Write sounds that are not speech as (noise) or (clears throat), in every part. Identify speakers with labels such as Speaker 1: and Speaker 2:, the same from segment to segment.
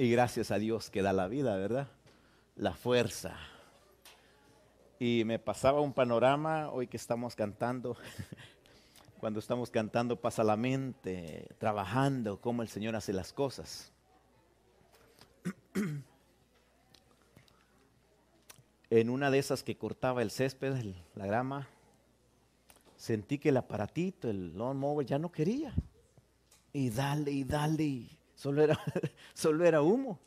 Speaker 1: Y gracias a Dios que da la vida, ¿verdad? La fuerza. Y me pasaba un panorama hoy que estamos cantando. (laughs) Cuando estamos cantando pasa la mente, trabajando, cómo el Señor hace las cosas. (clears throat) En una de esas que cortaba el césped, la grama, sentí que el aparatito, el lawnmower, ya no quería. Y dale, y dale, solo era, (laughs) solo era humo.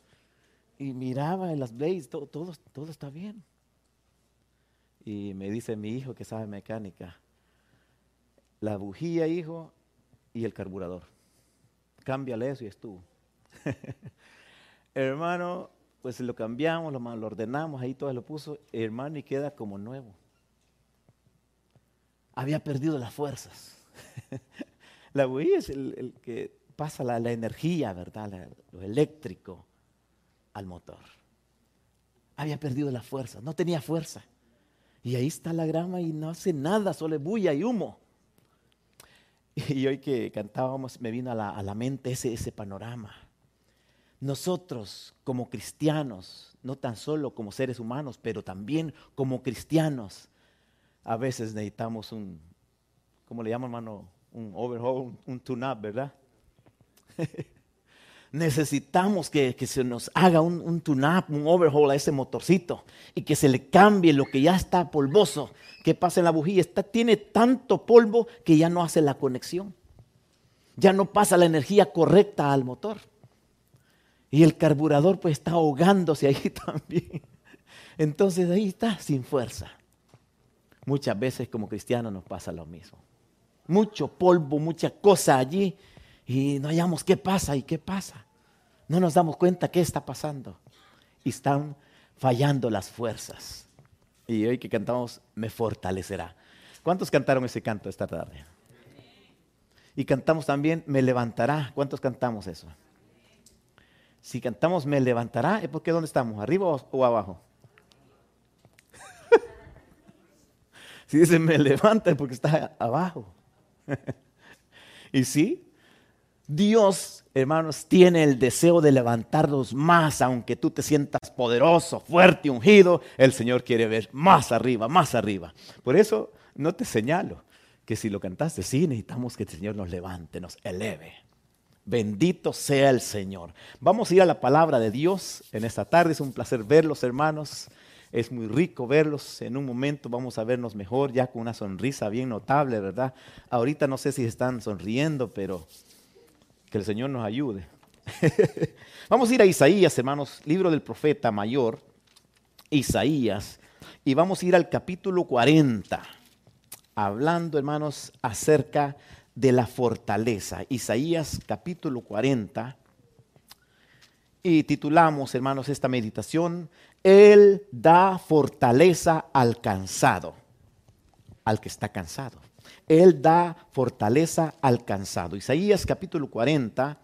Speaker 1: Y miraba en las blades, todo, todo, todo está bien. Y me dice mi hijo que sabe mecánica, la bujía, hijo, y el carburador. Cámbiale eso y estuvo. (laughs) hermano, pues lo cambiamos, lo, lo, ordenamos, ahí todo lo puso, hermano, y queda como nuevo. Había perdido las fuerzas. (laughs) la bujía es el que pasa la, energía, ¿verdad? lo eléctrico al motor. Había perdido la fuerza, no tenía fuerza. Y ahí está la grama y no hace nada, solo bulla y humo. (laughs) Y hoy que cantábamos me vino a la, mente ese, ese panorama. Nosotros como cristianos, no tan solo como seres humanos, pero también como cristianos, a veces necesitamos un, ¿cómo le llaman hermano? Un overhaul, un tune-up, ¿verdad? (laughs) Necesitamos que, se nos haga un, un tune-up, un overhaul a ese motorcito y que se le cambie lo que ya está polvoso. ¿Qué pasa en la bujía? Está, tiene tanto polvo que ya no hace la conexión. Ya no pasa la energía correcta al motor. Y el carburador pues está ahogándose ahí (laughs) también. Entonces ahí está sin fuerza. Muchas veces como cristianos nos pasa lo mismo. Mucho polvo, mucha cosa allí y no hallamos qué pasa y qué pasa. No nos damos cuenta qué está pasando. Y están fallando las fuerzas. Y hoy que cantamos, me fortalecerá. ¿Cuántos cantaron ese canto esta tarde? Y cantamos también, me levantará. ¿Cuántos cantamos eso? Si cantamos, me levantará, ¿es porque dónde estamos? ¿Arriba o, abajo? (laughs) si dice me levanta, es porque está abajo. (laughs) y sí, Dios, hermanos, tiene el deseo de levantarnos más, aunque tú te sientas poderoso, fuerte, ungido, el Señor quiere ver más arriba, más arriba. Por eso no te señalo que si lo cantaste, sí necesitamos que el Señor nos levante, nos eleve. Bendito sea el Señor. Vamos a ir a la palabra de Dios en esta tarde. Es un placer verlos, hermanos. Es muy rico verlos. En un momento vamos a vernos mejor, ya con una sonrisa bien notable, ¿verdad? Ahorita no sé si están sonriendo, pero que el Señor nos ayude. (laughs) vamos a ir a Isaías, hermanos, libro del profeta mayor, Isaías, y vamos a ir al capítulo 40, hablando, hermanos, acerca de la fortaleza. Isaías capítulo 40. Y titulamos, hermanos, esta meditación, Él da fortaleza al cansado, al que está cansado. Él da fortaleza al cansado. Isaías capítulo 40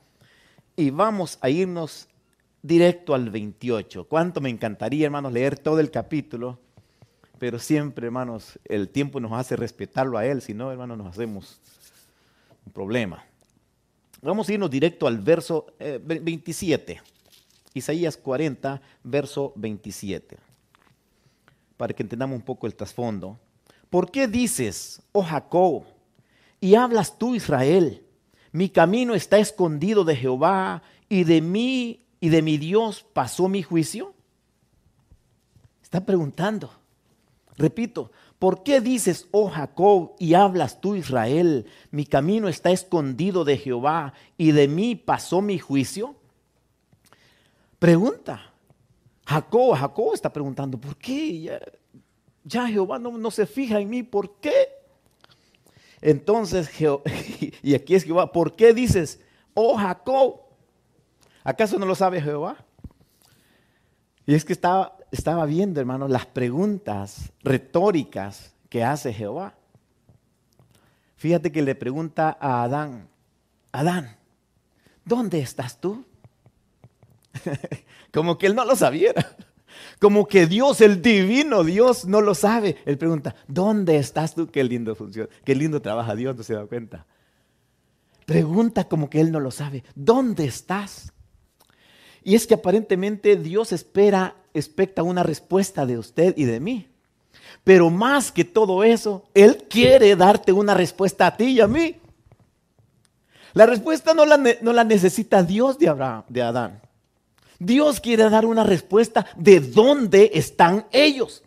Speaker 1: y vamos a irnos directo al 28. Cuánto me encantaría, hermanos, leer todo el capítulo, pero siempre, hermanos, el tiempo nos hace respetarlo a Él, si no, hermanos, nos hacemos un problema. Vamos a irnos directo al verso 27. Eh, Isaías 40, verso 27. Para que entendamos un poco el trasfondo. ¿Por qué dices, oh Jacob, y hablas tú, Israel? Mi camino está escondido de Jehová y de mí y de mi Dios pasó mi juicio. Está preguntando. Repito, ¿por qué dices, oh Jacob, y hablas tú, Israel? Mi camino está escondido de Jehová y de mí pasó mi juicio. Pregunta. Jacob, Jacob está preguntando, ¿por qué? Ya Jehová no, se fija en mí, ¿por qué? Entonces, (laughs) y aquí es Jehová, ¿por qué dices, oh Jacob? ¿Acaso no lo sabe Jehová? Y es que estaba, estaba viendo, hermano, las preguntas retóricas que hace Jehová. Fíjate que le pregunta a Adán, Adán, ¿dónde estás tú? (laughs) Como que él no lo sabiera. Como que Dios, el divino Dios, no lo sabe. Él pregunta, ¿dónde estás tú? Qué lindo funciona, qué lindo trabaja Dios, no se da cuenta. Pregunta como que él no lo sabe, ¿dónde estás? Y es que aparentemente Dios espera, expecta una respuesta de usted y de mí. Pero más que todo eso, Él quiere darte una respuesta a ti y a mí. La respuesta no la, no la necesita Dios de, Abraham, de Adán. Dios quiere dar una respuesta de dónde están ellos.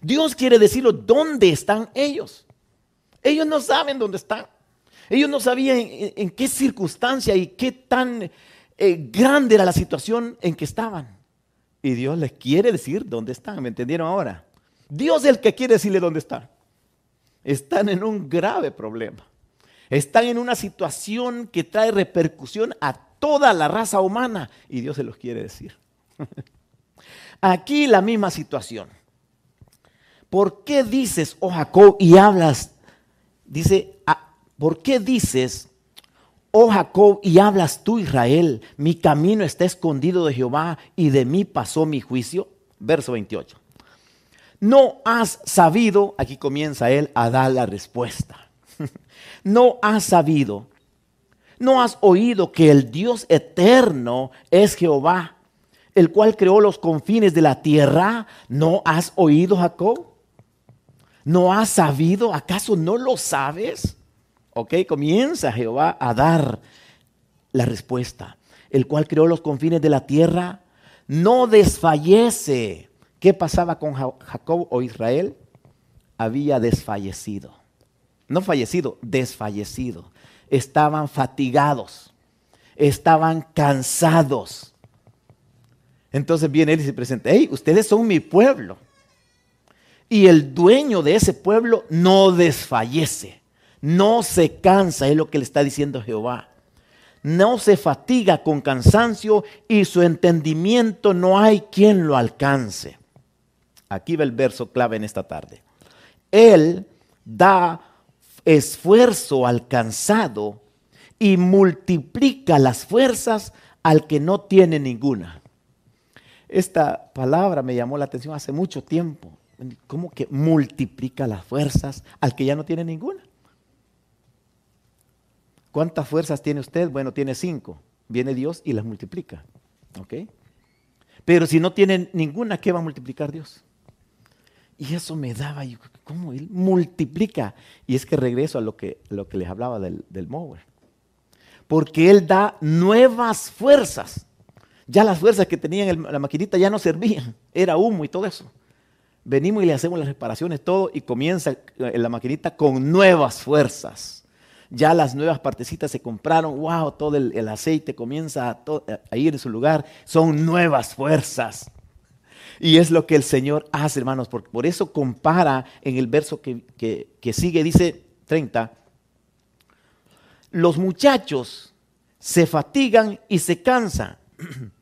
Speaker 1: Dios quiere decirlo dónde están ellos. Ellos no saben dónde están. Ellos no sabían en, qué circunstancia y qué tan eh, grande era la situación en que estaban. Y Dios les quiere decir dónde están. ¿Me entendieron ahora? Dios es el que quiere decirle dónde están. Están en un grave problema. Están en una situación que trae repercusión a toda la raza humana y Dios se los quiere decir. (laughs) Aquí la misma situación. ¿Por qué dices, oh Jacob, y hablas? Dice, ah, ¿por qué dices, oh Jacob, y hablas tú, Israel? Mi camino está escondido de Jehová y de mí pasó mi juicio. Verso 28. No has sabido, aquí comienza él a dar la respuesta. (laughs) no has sabido, no has oído que el Dios eterno es Jehová, el cual creó los confines de la tierra. ¿No has oído, Jacob? ¿No has sabido? ¿Acaso no lo sabes? Ok, comienza Jehová a dar la respuesta. El cual creó los confines de la tierra, no desfallece. ¿Qué pasaba con Jacob o Israel? Había desfallecido. No fallecido, desfallecido. Estaban fatigados. Estaban cansados. Entonces viene él y se presenta, hey, ustedes son mi pueblo. Y el dueño de ese pueblo no desfallece, no se cansa, es lo que le está diciendo Jehová. No se fatiga con cansancio y su entendimiento no hay quien lo alcance. Aquí va el verso clave en esta tarde. Él da esfuerzo alcanzado y multiplica las fuerzas al que no tiene ninguna. Esta palabra me llamó la atención hace mucho tiempo. ¿Cómo que multiplica las fuerzas al que ya no tiene ninguna? ¿Cuántas fuerzas tiene usted? Bueno, tiene cinco. Viene Dios y las multiplica. ¿Ok? Pero si no tiene ninguna, ¿qué va a multiplicar Dios? Y eso me daba, ¿cómo él multiplica? Y es que regreso a lo que, les hablaba del, del mower. Porque él da nuevas fuerzas. Ya las fuerzas que tenía en la maquinita ya no servían. Era humo y todo eso. Venimos y le hacemos las reparaciones, todo, y comienza la maquinita con nuevas fuerzas. Ya las nuevas partecitas se compraron, wow, todo el, aceite comienza a, a ir en su lugar. Son nuevas fuerzas. Y es lo que el Señor hace, hermanos. Por, por eso compara en el verso que, que sigue, dice 30, los muchachos se fatigan y se cansan. (clears throat)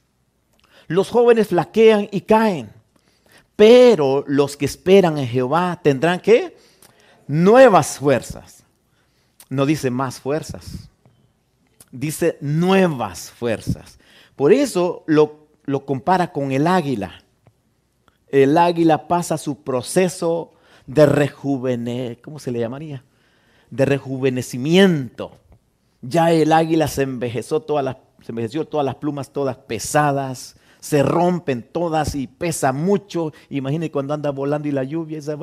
Speaker 1: Los jóvenes flaquean y caen. Pero los que esperan en Jehová tendrán que nuevas fuerzas. No dice más fuerzas. Dice nuevas fuerzas. Por eso lo, lo compara con el águila el águila pasa su proceso de rejuvenecimiento, ¿cómo se le llamaría? De rejuvenecimiento. Ya el águila se envejeció todas las, se envejeció todas las plumas todas pesadas, se rompen todas y pesa mucho. Imagine cuando anda volando y la lluvia esa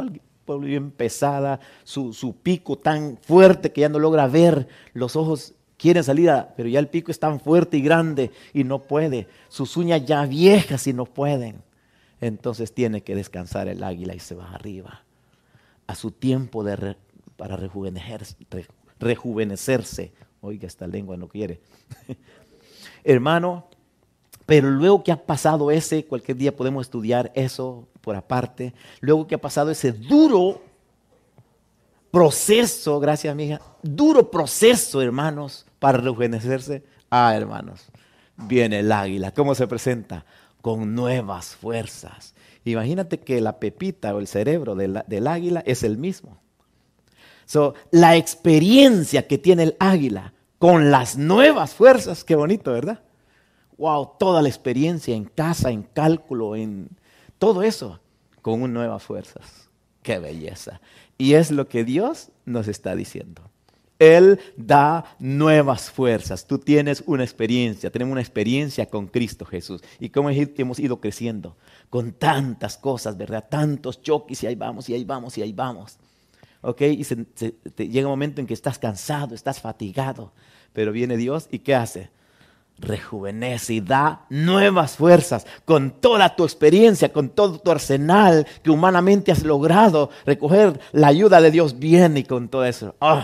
Speaker 1: bien pesada, su, su, pico tan fuerte que ya no logra ver, los ojos quieren salir, pero ya el pico es tan fuerte y grande y no puede, sus uñas ya viejas y no pueden entonces tiene que descansar el águila y se va arriba a su tiempo de para rejuvenecerse. Oiga, esta lengua no quiere. (laughs) Hermano, pero luego que ha pasado ese, cualquier día podemos estudiar eso por aparte, luego que ha pasado ese duro proceso, gracias amiga, duro proceso, hermanos, para rejuvenecerse. Ah, hermanos, viene el águila. ¿Cómo se presenta? Con nuevas fuerzas. Imagínate que la pepita o el cerebro del águila es el mismo. So, la experiencia que tiene el águila con las nuevas fuerzas, qué bonito, ¿verdad? Wow, toda la experiencia en casa, en cálculo, en todo eso, con nuevas fuerzas. Qué belleza. Y es lo que Dios nos está diciendo. Él da nuevas fuerzas. Tú tienes una experiencia, tenemos una experiencia con Cristo Jesús. Y cómo hemos ido creciendo con tantas cosas, ¿verdad? Tantos choques y ahí vamos, y ahí vamos, y ahí vamos. ¿Ok? Y llega un momento en que estás cansado, estás fatigado, pero viene Dios y ¿qué hace? rejuvenece y da nuevas fuerzas con toda tu experiencia, con todo tu arsenal que humanamente has logrado recoger. La ayuda de Dios viene y con todo eso, oh,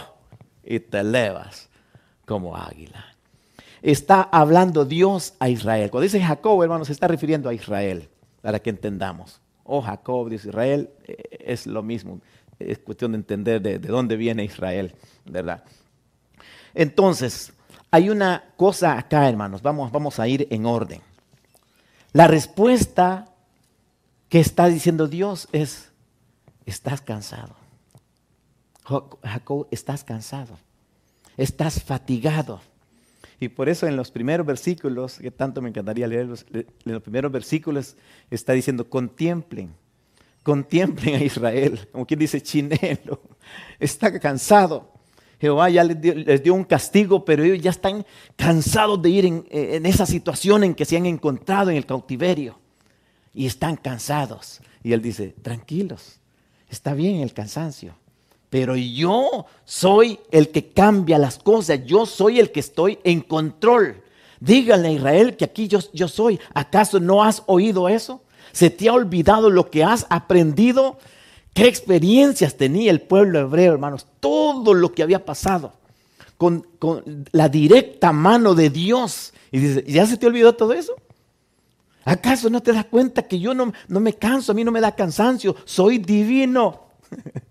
Speaker 1: y te elevas como águila. Está hablando Dios a Israel. Cuando dice Jacob, hermanos, se está refiriendo a Israel, para que entendamos. Oh, Jacob, dice Israel, eh, es lo mismo. Es cuestión de entender de, de dónde viene Israel, ¿verdad? Entonces, hay una cosa acá, hermanos, vamos, vamos a ir en orden. La respuesta que está diciendo Dios es, estás cansado. Jacob, estás cansado, estás fatigado. Y por eso en los primeros versículos, que tanto me encantaría leerlos, en los primeros versículos está diciendo, contemplen, contemplen a Israel, como quien dice, chinelo, está cansado. Jehová ya les dio, un castigo, pero ellos ya están cansados de ir en, en esa situación en que se han encontrado en el cautiverio. Y están cansados. Y él dice, tranquilos, está bien el cansancio pero yo soy el que cambia las cosas, yo soy el que estoy en control. Díganle a Israel que aquí yo, soy. ¿Acaso no has oído eso? ¿Se te ha olvidado lo que has aprendido? ¿Qué experiencias tenía el pueblo hebreo, hermanos? Todo lo que había pasado con, la directa mano de Dios. Y dice, ¿ya se te olvidó todo eso? ¿Acaso no te das cuenta que yo no, no me canso, a mí no me da cansancio, soy divino? (laughs)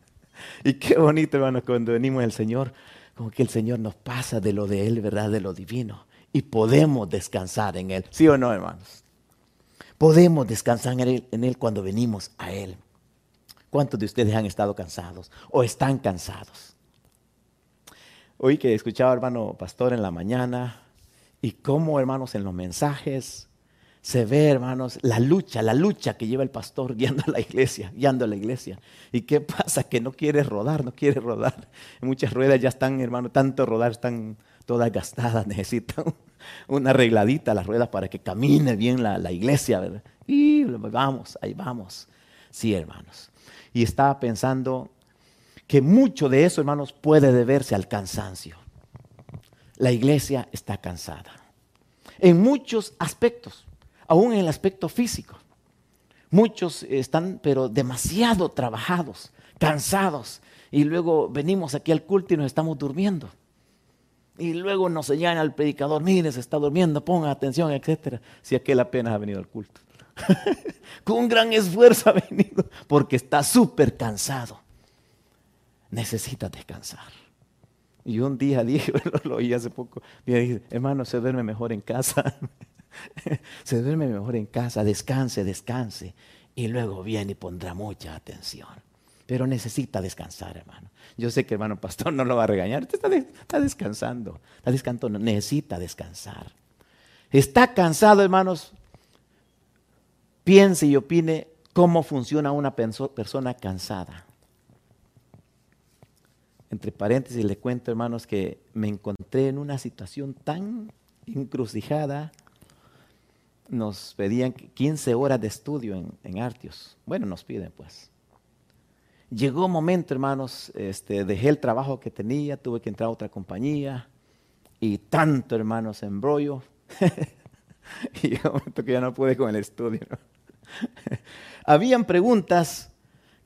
Speaker 1: Y qué bonito, hermano, cuando venimos al Señor, como que el Señor nos pasa de lo de Él, ¿verdad? De lo divino. Y podemos descansar en Él. ¿Sí o no, hermanos? Podemos descansar en Él, en él cuando venimos a Él. ¿Cuántos de ustedes han estado cansados o están cansados? Hoy que escuchaba, hermano pastor, en la mañana, y cómo, hermanos, en los mensajes se ve, hermanos, la lucha, la lucha que lleva el pastor guiando a la iglesia, guiando a la iglesia. ¿Y qué pasa? Que no quiere rodar, no quiere rodar. Muchas ruedas ya están, hermano, tanto rodar, están todas gastadas, (laughs) necesitan una arregladita las ruedas para que camine bien la, la iglesia, ¿verdad? Y vamos, ahí vamos. Sí, hermanos. Y estaba pensando que mucho de eso, hermanos, puede deberse al cansancio. La iglesia está cansada. En muchos aspectos aún en el aspecto físico. Muchos están, pero demasiado trabajados, cansados, y luego venimos aquí al culto y nos estamos durmiendo. Y luego nos señalan al predicador, mire, se está durmiendo, ponga atención, etc. Si aquel apenas ha venido al culto. (laughs) Con un gran esfuerzo ha venido, porque está súper cansado. Necesita descansar. Y un día (laughs) dije, (laughs) lo, oí hace poco, dije, hermano, se duerme mejor en casa. (laughs) se duerme mejor en casa, descanse, descanse. Y luego viene y pondrá mucha atención. Pero necesita descansar, hermano. Yo sé que hermano pastor (laughs) no lo va a regañar. Está, está descansando, está descansando, necesita descansar. Está cansado, hermanos. Piense y opine cómo funciona una persona cansada. Entre paréntesis le cuento, hermanos, que me encontré en una situación tan encrucijada nos pedían 15 horas de estudio en, Artios. Bueno, nos piden pues. Llegó un momento, hermanos, este, dejé el trabajo que tenía, tuve que entrar a otra compañía y tanto, hermanos, embrollo. (laughs) y llegó momento que ya no pude con el estudio. (laughs) Habían preguntas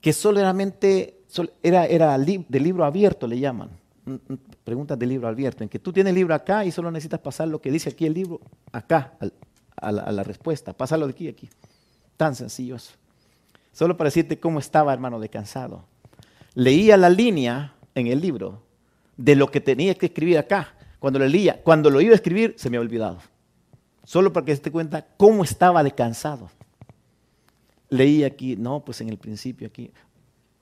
Speaker 1: que solamente era, era de libro abierto, le llaman. Preguntas de libro abierto, en que tú tienes el libro acá y solo necesitas pasar lo que dice aquí el libro acá, a la, respuesta. Pásalo de aquí a aquí. Tan sencillos. Solo para decirte cómo estaba, hermano, de cansado. Leía la línea en el libro de lo que tenía que escribir acá. Cuando lo leía, cuando lo iba a escribir, se me había olvidado. Solo para que se dé cuenta cómo estaba de cansado. Leí aquí, no, pues en el principio aquí.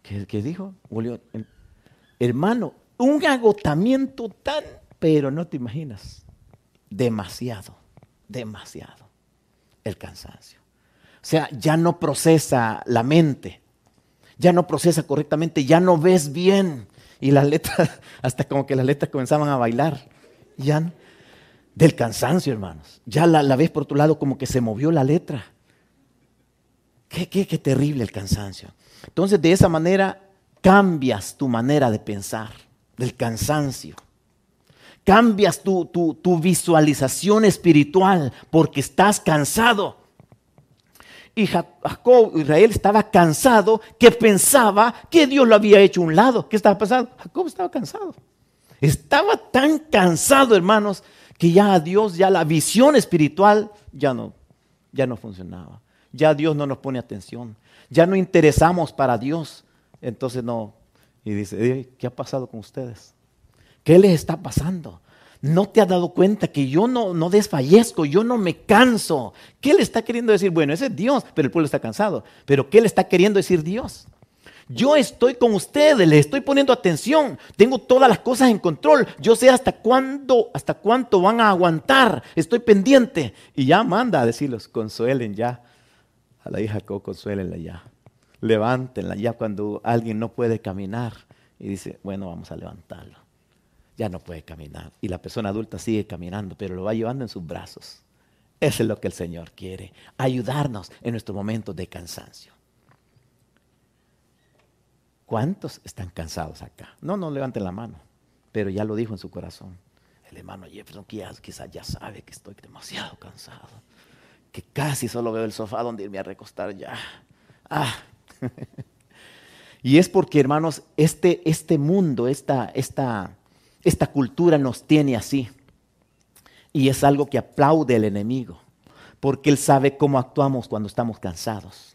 Speaker 1: ¿Qué, dijo? Hermano, un agotamiento tan, pero no te imaginas, demasiado, demasiado el cansancio. O sea, ya no procesa la mente, ya no procesa correctamente, ya no ves bien. y las letras, (laughs) hasta como que las letras comenzaban a bailar. Ya del cansancio, hermanos. Ya la, la ves por tu lado como que se movió la letra. Qué, qué, qué terrible el cansancio. Entonces, de esa manera cambias tu manera de pensar, del cansancio. Cambias tu, tu, tu visualización espiritual porque estás cansado. Y Jacob, Israel estaba cansado que pensaba que Dios lo había hecho a un lado. ¿Qué estaba pasando? Jacob estaba cansado. Estaba tan cansado, hermanos, que ya a Dios, ya la visión espiritual ya no, ya no funcionaba. Ya Dios no nos pone atención. Ya no interesamos para Dios. Entonces no. Y dice, ¿qué ha pasado con ustedes? ¿Qué les está pasando? ¿No te has dado cuenta que yo no, desfallezco, yo no me canso? ¿Qué le está queriendo decir? Bueno, ese es Dios, pero el pueblo está cansado. Pero ¿qué le está queriendo decir Dios? Yo estoy con ustedes, les estoy poniendo atención, tengo todas las cosas en control, yo sé hasta cuándo, hasta cuánto van a aguantar, estoy pendiente. Y ya manda a decirlos, consuelen ya a la hija Jacob, consuélenla ya, levántenla ya cuando alguien no puede caminar. Y dice, bueno, vamos a levantarlo. Ya no puede caminar. Y la persona adulta sigue caminando, pero lo va llevando en sus brazos. Eso es lo que el Señor quiere, ayudarnos en nuestros momentos de cansancio. ¿Cuántos están cansados acá? No, no levanten la mano, pero ya lo dijo en su corazón. El hermano Jefferson quizás ya sabe que estoy demasiado cansado, que casi solo veo el sofá donde irme a recostar ya. Ah. (laughs) y es porque, hermanos, este, este mundo, esta, esta, esta cultura nos tiene así. Y es algo que aplaude el enemigo, porque él sabe cómo actuamos cuando estamos cansados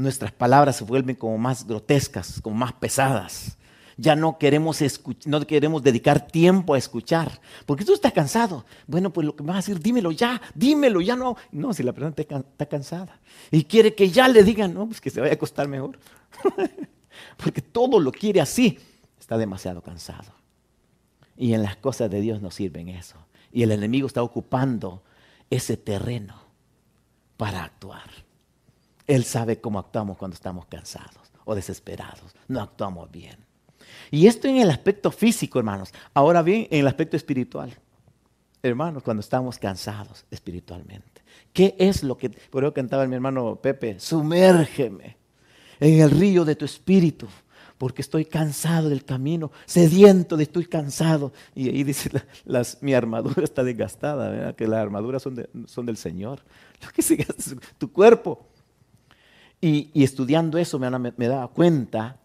Speaker 1: nuestras palabras se vuelven como más grotescas, como más pesadas. Ya no queremos, no queremos dedicar tiempo a escuchar, porque tú estás cansado. Bueno, pues lo que me vas a decir, dímelo ya, dímelo ya. No, no si la persona está cansada y quiere que ya le digan, no, pues que se vaya a acostar mejor. (laughs) porque todo lo quiere así, está demasiado cansado. Y en las cosas de Dios no sirven eso. Y el enemigo está ocupando ese terreno para actuar. Él sabe cómo actuamos cuando estamos cansados o desesperados. No actuamos bien. Y esto en el aspecto físico, hermanos. Ahora bien, en el aspecto espiritual. Hermanos, cuando estamos cansados espiritualmente. ¿Qué es lo que, por eso cantaba mi hermano Pepe, sumérgeme en el río de tu espíritu, porque estoy cansado del camino, sediento de estoy cansado. Y ahí dice, mi armadura está desgastada, que las armaduras son, del Señor. (laughs) Lo que sigue es tu cuerpo. Y, estudiando eso me, me, daba cuenta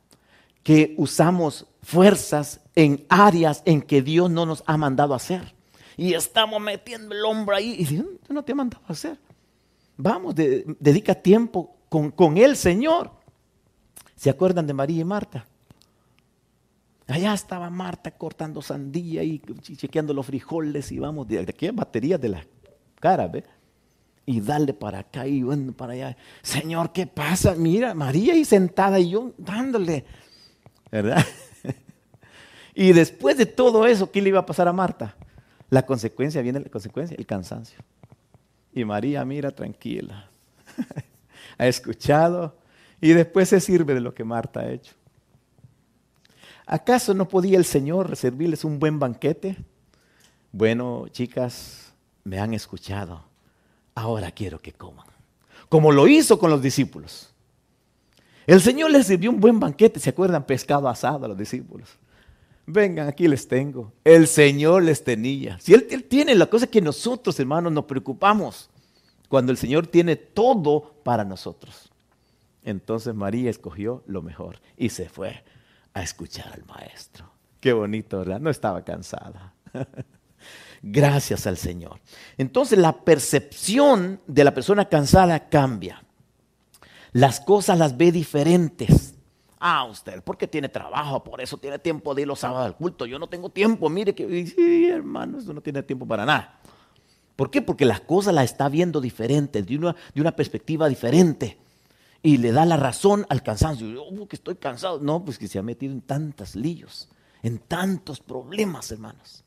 Speaker 1: que usamos fuerzas en áreas en que Dios no nos ha mandado a hacer. Y estamos metiendo el hombro ahí y Dios no te ha mandado a hacer. Vamos, dedica tiempo con, con el Señor. ¿Se acuerdan de María y Marta? Allá estaba Marta cortando sandía y chequeando los frijoles y vamos, de, aquí baterías de la cara, ¿ve? y darle para acá y bueno, para allá. Señor, ¿qué pasa? Mira, María ahí sentada y yo dándole, ¿verdad? (laughs) y después de todo eso, ¿qué le iba a pasar a Marta? La consecuencia, viene la consecuencia, el cansancio. Y María, mira, tranquila. (laughs) ha escuchado y después se sirve de lo que Marta ha hecho. ¿Acaso no podía el Señor servirles un buen banquete? Bueno, chicas, me han escuchado ahora quiero que coman. Como lo hizo con los discípulos. El Señor les sirvió un buen banquete, ¿se acuerdan? Pescado asado a los discípulos. Vengan, aquí les tengo. El Señor les tenía. Si él, tiene la cosa que nosotros, hermanos, nos preocupamos. Cuando el Señor tiene todo para nosotros. Entonces María escogió lo mejor y se fue a escuchar al maestro. Qué bonito, ¿verdad? No estaba cansada. (laughs) gracias al Señor. Entonces la percepción de la persona cansada cambia. Las cosas las ve diferentes. Ah, usted, porque tiene trabajo, por eso tiene tiempo de ir los sábados al culto. Yo no tengo tiempo, mire que, sí, hermano, eso no tiene tiempo para nada. ¿Por qué? Porque las cosas las está viendo diferentes, de una, de una perspectiva diferente. Y le da la razón al cansancio. Oh, que estoy cansado. No, pues que se ha metido en tantos líos, en tantos problemas, hermanos.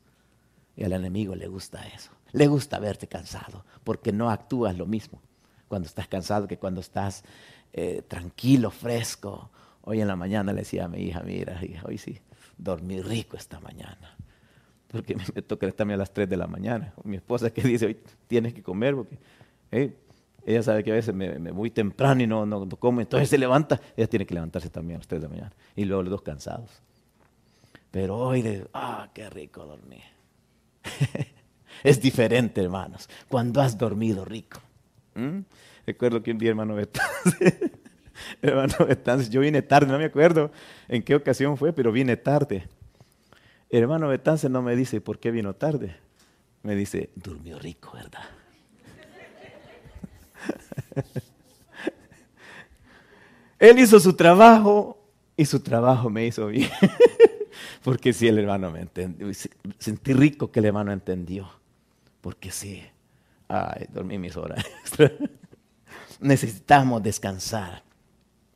Speaker 1: Y al enemigo le gusta eso. Le gusta verte cansado, porque no actúas lo mismo cuando estás cansado que cuando estás eh, tranquilo, fresco. Hoy en la mañana le decía a mi hija, mira, hija, hoy sí, dormí rico esta mañana. Porque (laughs) me toca estarme a las 3 de la mañana. Mi esposa que dice, hoy tienes que comer, porque ella sabe que a veces me, voy temprano y no, no, como, entonces se levanta, ella tiene que levantarse también a las 3 de la mañana. Y luego los dos cansados. Pero hoy, ah, qué rico dormir. (laughs) es diferente, hermanos, cuando has dormido rico. ¿Mm? Recuerdo que un día, hermano Betance, (laughs) hermano Betance, yo vine tarde, no me acuerdo en qué ocasión fue, pero vine tarde. hermano Betance no me dice por qué vino tarde. Me dice, durmió rico, ¿verdad? (laughs) Él hizo su trabajo y su trabajo me hizo bien. (laughs) Porque sí, el hermano me entendió. Sentí rico que el hermano entendió. Porque sí, ay, dormí mis horas (laughs) Necesitamos descansar.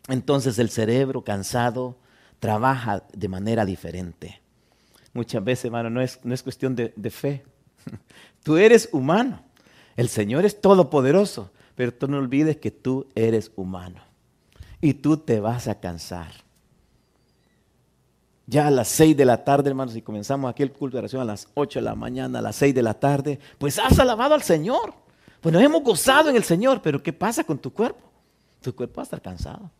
Speaker 1: Entonces el cerebro cansado trabaja de manera diferente. Muchas veces, hermano, no es, no es cuestión de, de fe. Tú eres humano. El Señor es todopoderoso. Pero tú no olvides que tú eres humano. Y tú te vas a cansar. Ya a las seis de la tarde, hermanos, si comenzamos aquí el culto de oración a las ocho de la mañana, a las seis de la tarde, pues has alabado al Señor. Pues nos hemos gozado en el Señor, pero ¿qué pasa con tu cuerpo? Tu cuerpo va a estar cansado.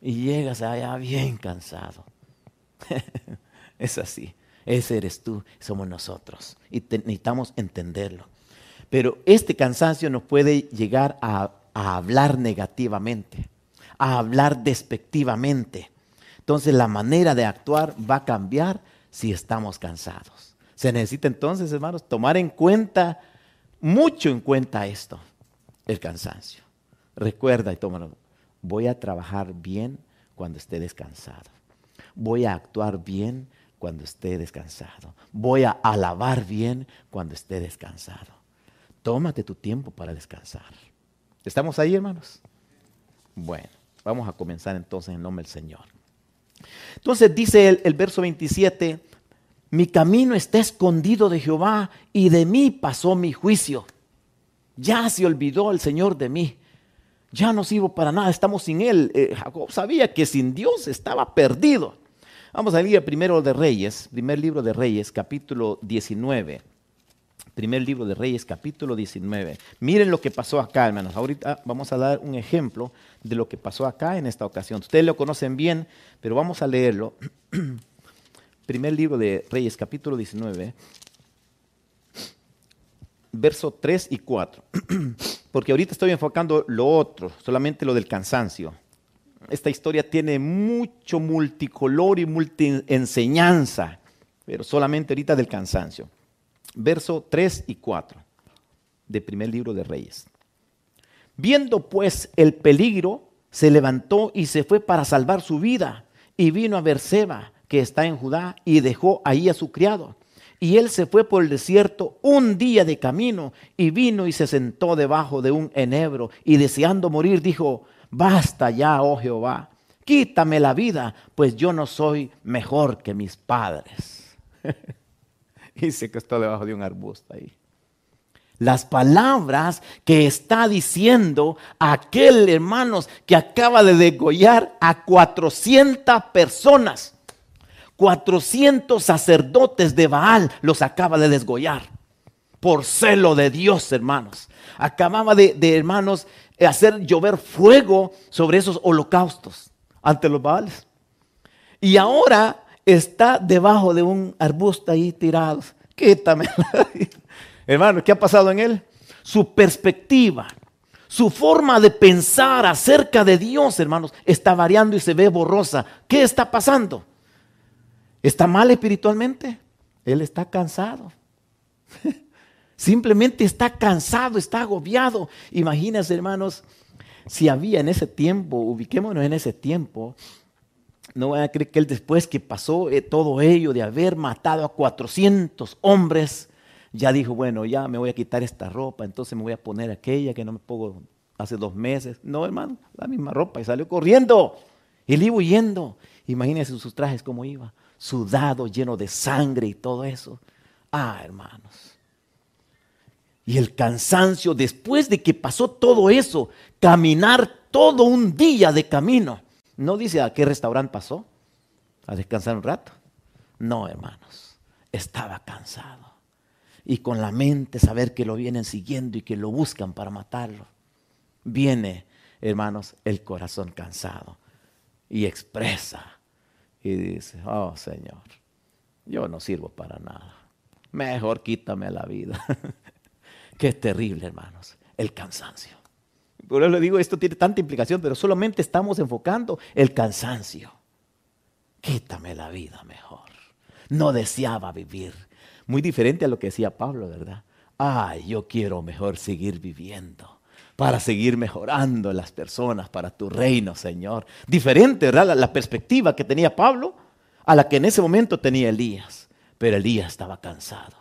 Speaker 1: Y llegas allá bien cansado. (laughs) es así. Ese eres tú, somos nosotros. Y necesitamos entenderlo. Pero este cansancio nos puede llegar a, hablar negativamente, a hablar despectivamente. Entonces la manera de actuar va a cambiar si estamos cansados. Se necesita entonces, hermanos, tomar en cuenta, mucho en cuenta esto, el cansancio. Recuerda y tómalo. Voy a trabajar bien cuando esté descansado. Voy a actuar bien cuando esté descansado. Voy a alabar bien cuando esté descansado. Tómate tu tiempo para descansar. ¿Estamos ahí, hermanos? Bueno, vamos a comenzar entonces en nombre del Señor. Entonces dice el, verso 27, mi camino está escondido de Jehová y de mí pasó mi juicio. Ya se olvidó el Señor de mí. Ya no sirvo para nada, estamos sin Él. Eh, Jacob sabía que sin Dios estaba perdido. Vamos a leer primero de Reyes, primer libro de Reyes, capítulo 19. Primer libro de Reyes, capítulo 19. Miren lo que pasó acá, hermanos. Ahorita vamos a dar un ejemplo de lo que pasó acá en esta ocasión. Ustedes lo conocen bien, pero vamos a leerlo. (clears throat) Primer libro de Reyes, capítulo 19, verso 3 y 4. (clears throat) Porque ahorita estoy enfocando lo otro, solamente lo del cansancio. Esta historia tiene mucho multicolor y multi enseñanza, pero solamente ahorita del cansancio verso 3 y 4 del primer libro de Reyes. Viendo pues el peligro, se levantó y se fue para salvar su vida y vino a Berseba, que está en Judá, y dejó ahí a su criado. Y él se fue por el desierto un día de camino y vino y se sentó debajo de un enebro y deseando morir dijo, basta ya, oh Jehová, quítame la vida, pues yo no soy mejor que mis padres. (laughs) (laughs) y se está debajo de un arbusto ahí. Las palabras que está diciendo aquel, hermanos, que acaba de degollar a 400 personas. 400 sacerdotes de Baal los acaba de desgollar. Por celo de Dios, hermanos. Acababa de, de hermanos, hacer llover fuego sobre esos holocaustos ante los Baales. Y ahora está debajo de un arbusto ahí tirado. (laughs) Quítame. Hermano, ¿qué ha pasado en él? Su perspectiva, su forma de pensar acerca de Dios, hermanos, está variando y se ve borrosa. ¿Qué está pasando? ¿Está mal espiritualmente? Él está cansado. (laughs) Simplemente está cansado, está agobiado. Imagínense, hermanos, si había en ese tiempo, ubiquémonos en ese tiempo, no voy a creer que él después que pasó eh, todo ello de haber matado a 400 hombres, ya dijo, bueno, ya me voy a quitar esta ropa, entonces me voy a poner aquella que no me pongo hace dos meses. No, hermano, la misma ropa y salió corriendo. Él iba huyendo. Imagínense sus trajes cómo iba, sudado, lleno de sangre y todo eso. Ah, hermanos. Y el cansancio después de que pasó todo eso, caminar todo un día de camino no dice a qué restaurante pasó, a descansar un rato. No, hermanos, estaba cansado. Y con la mente saber que lo vienen siguiendo y que lo buscan para matarlo. Viene, hermanos, el corazón cansado y expresa y dice, oh Señor, yo no sirvo para nada. Mejor quítame la vida. (laughs) Qué terrible, hermanos, el cansancio. Por eso le digo, esto tiene tanta implicación, pero solamente estamos enfocando el cansancio. Quítame la vida mejor. No deseaba vivir. Muy diferente a lo que decía Pablo, ¿verdad? Ay, yo quiero mejor seguir viviendo para seguir mejorando las personas para tu reino, Señor. Diferente, ¿verdad? La, la, perspectiva que tenía Pablo a la que en ese momento tenía Elías. Pero Elías estaba cansado.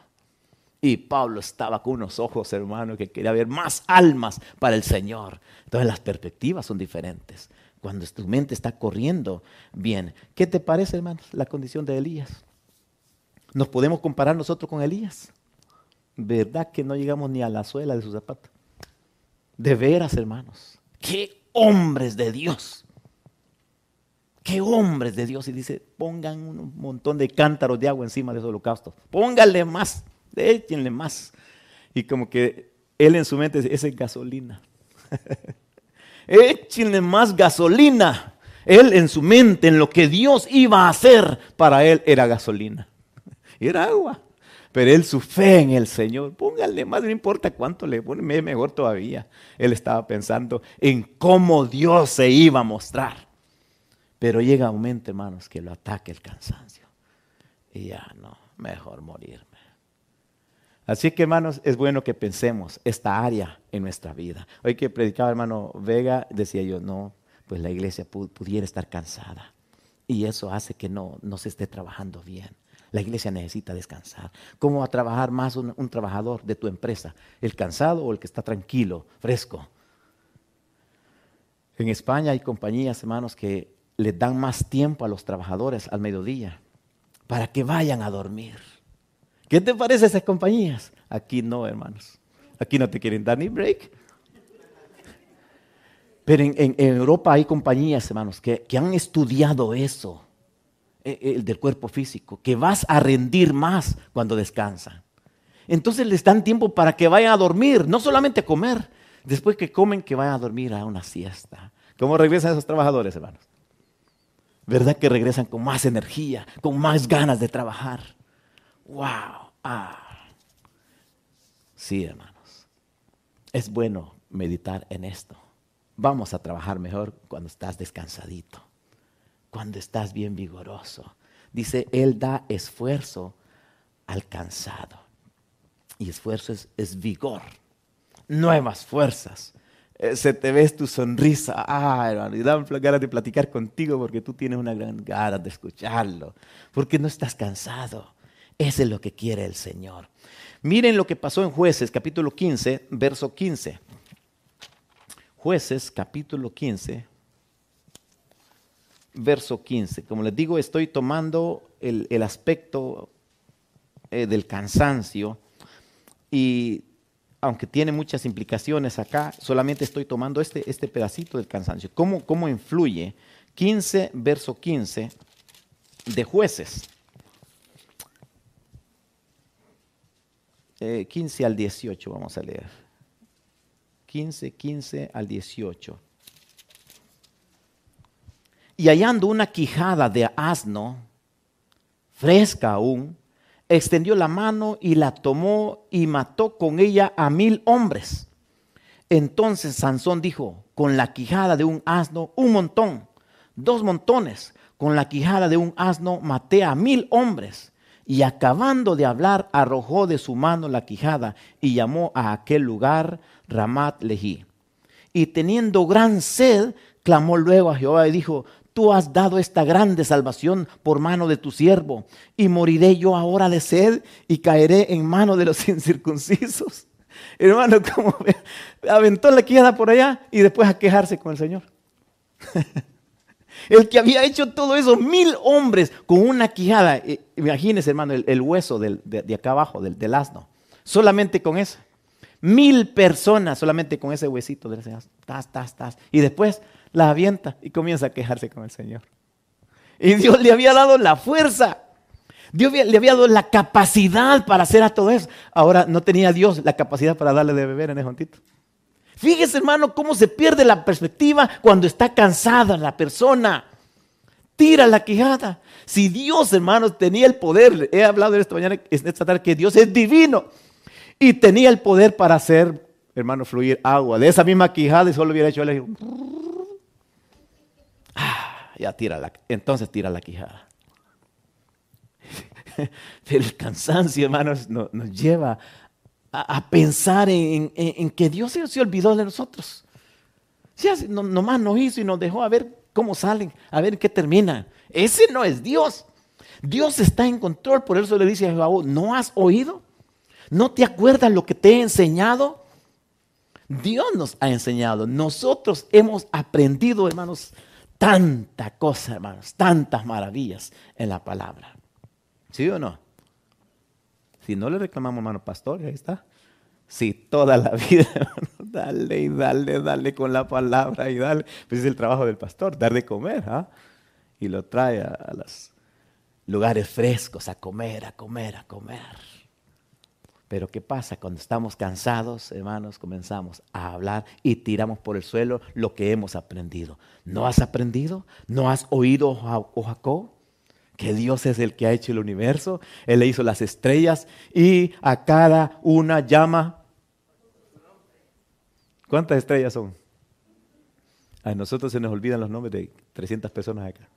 Speaker 1: Y Pablo estaba con unos ojos, hermano, que quería ver más almas para el Señor. Entonces las perspectivas son diferentes. Cuando tu mente está corriendo bien. ¿Qué te parece, hermano, la condición de Elías? ¿Nos podemos comparar nosotros con Elías? ¿Verdad que no llegamos ni a la suela de su zapato? De veras, hermanos. ¡Qué hombres de Dios! ¡Qué hombres de Dios! Y dice, pongan un montón de cántaros de agua encima de esos holocaustos. Pónganle más échenle más. Y como que él en su mente dice, es gasolina. (laughs) échenle más gasolina. Él en su mente, en lo que Dios iba a hacer, para él era gasolina. (laughs) Era agua. Pero él, su fe en el Señor, póngale más, no importa cuánto le pone, mejor todavía. Él estaba pensando en cómo Dios se iba a mostrar. Pero llega un momento, hermanos, que lo ataque el cansancio. Y ya no, mejor morir. Así que hermanos, es bueno que pensemos esta área en nuestra vida. Hoy que predicaba hermano Vega, decía yo, no, pues la iglesia pudiera estar cansada. Y eso hace que no, no se esté trabajando bien. La iglesia necesita descansar. ¿Cómo va a trabajar más un, un trabajador de tu empresa? ¿El cansado o el que está tranquilo, fresco? En España hay compañías, hermanos, que le dan más tiempo a los trabajadores al mediodía para que vayan a dormir. ¿Qué te parece esas compañías? Aquí no, hermanos. Aquí no te quieren dar ni break. Pero en, Europa hay compañías, hermanos, que, han estudiado eso, eh, el, del cuerpo físico, que vas a rendir más cuando descansan. Entonces les dan tiempo para que vayan a dormir, no solamente comer. Después que comen, que vayan a dormir a una siesta. ¿Cómo regresan esos trabajadores, hermanos? ¿Verdad que regresan con más energía, con más ganas de trabajar? Wow, ah. Sí, hermanos. Es bueno meditar en esto. Vamos a trabajar mejor cuando estás descansadito, cuando estás bien vigoroso. Dice, Él da esfuerzo al cansado. Y esfuerzo es, vigor, nuevas fuerzas. Eh, se te ves tu sonrisa. Ah, hermano, y dan ganas de platicar contigo porque tú tienes una gran ganas de escucharlo. Porque no estás cansado. Eso es lo que quiere el Señor. Miren lo que pasó en jueces capítulo 15, verso 15. Jueces capítulo 15, verso 15. Como les digo, estoy tomando el, aspecto eh, del cansancio y aunque tiene muchas implicaciones acá, solamente estoy tomando este, este pedacito del cansancio. ¿Cómo, ¿Cómo influye? 15, verso 15 de jueces. 15 eh, al 18 vamos a leer. 15, 15 al 18. Y hallando una quijada de asno, fresca aún, extendió la mano y la tomó y mató con ella a mil hombres. Entonces Sansón dijo, con la quijada de un asno, un montón, dos montones, con la quijada de un asno maté a mil hombres y acabando de hablar, arrojó de su mano la quijada y llamó a aquel lugar Ramat Lehi. Y teniendo gran sed, clamó luego a Jehová y dijo, tú has dado esta grande salvación por mano de tu siervo, y moriré yo ahora de sed y caeré en mano de los (laughs) incircuncisos. Hermano, como (laughs) aventó la quijada por allá y después a quejarse con el Señor. (laughs) El que había hecho todo eso, mil hombres con una quijada. Eh, imagínense, hermano, el, hueso de, acá abajo, del, asno. Solamente con eso. Mil personas solamente con ese huesito del asno. Tas, tas, tas. Y después la avienta y comienza a quejarse con el Señor. Y Dios le había dado la fuerza. Dios le había dado la capacidad para hacer a todo eso. Ahora no tenía Dios la capacidad para darle de beber en ese montito. Fíjese, hermano, cómo se pierde la perspectiva cuando está cansada la persona. Tira la quijada. Si Dios, hermanos, tenía el poder, he hablado esta mañana, esta tarde, que Dios es divino y tenía el poder para hacer, hermano, fluir agua de esa misma quijada y solo hubiera hecho el ah, ya tira la, entonces tira la quijada. (laughs) el cansancio, hermanos, nos, lleva a, pensar en, que Dios se, olvidó de nosotros. nomás nos hizo y nos dejó a ver cómo salen, a ver qué termina. Ese no es Dios. Dios está en control, por eso le dice a Jehová, ¿no has oído? ¿No te acuerdas lo que te he enseñado? Dios nos ha enseñado. Nosotros hemos aprendido, hermanos, tanta cosa, hermanos, tantas maravillas en la palabra. ¿Sí o no? Si no le reclamamos, hermano pastor, ahí está. Sí, toda la (laughs) vida, dale y dale, dale con la palabra y dale. Pues es el trabajo del pastor, dar de comer, ¿ah? Y lo trae a los lugares frescos, a comer, a comer, a comer. Pero ¿qué pasa? Cuando estamos cansados, hermanos, comenzamos a hablar y tiramos por el suelo lo que hemos aprendido. ¿No has aprendido? ¿No has oído, oh Jacob? Que Dios es el que ha hecho el universo. Él le hizo las estrellas y a cada una llama. ¿Cuántas estrellas son? A nosotros se nos olvidan los nombres de 300 personas acá.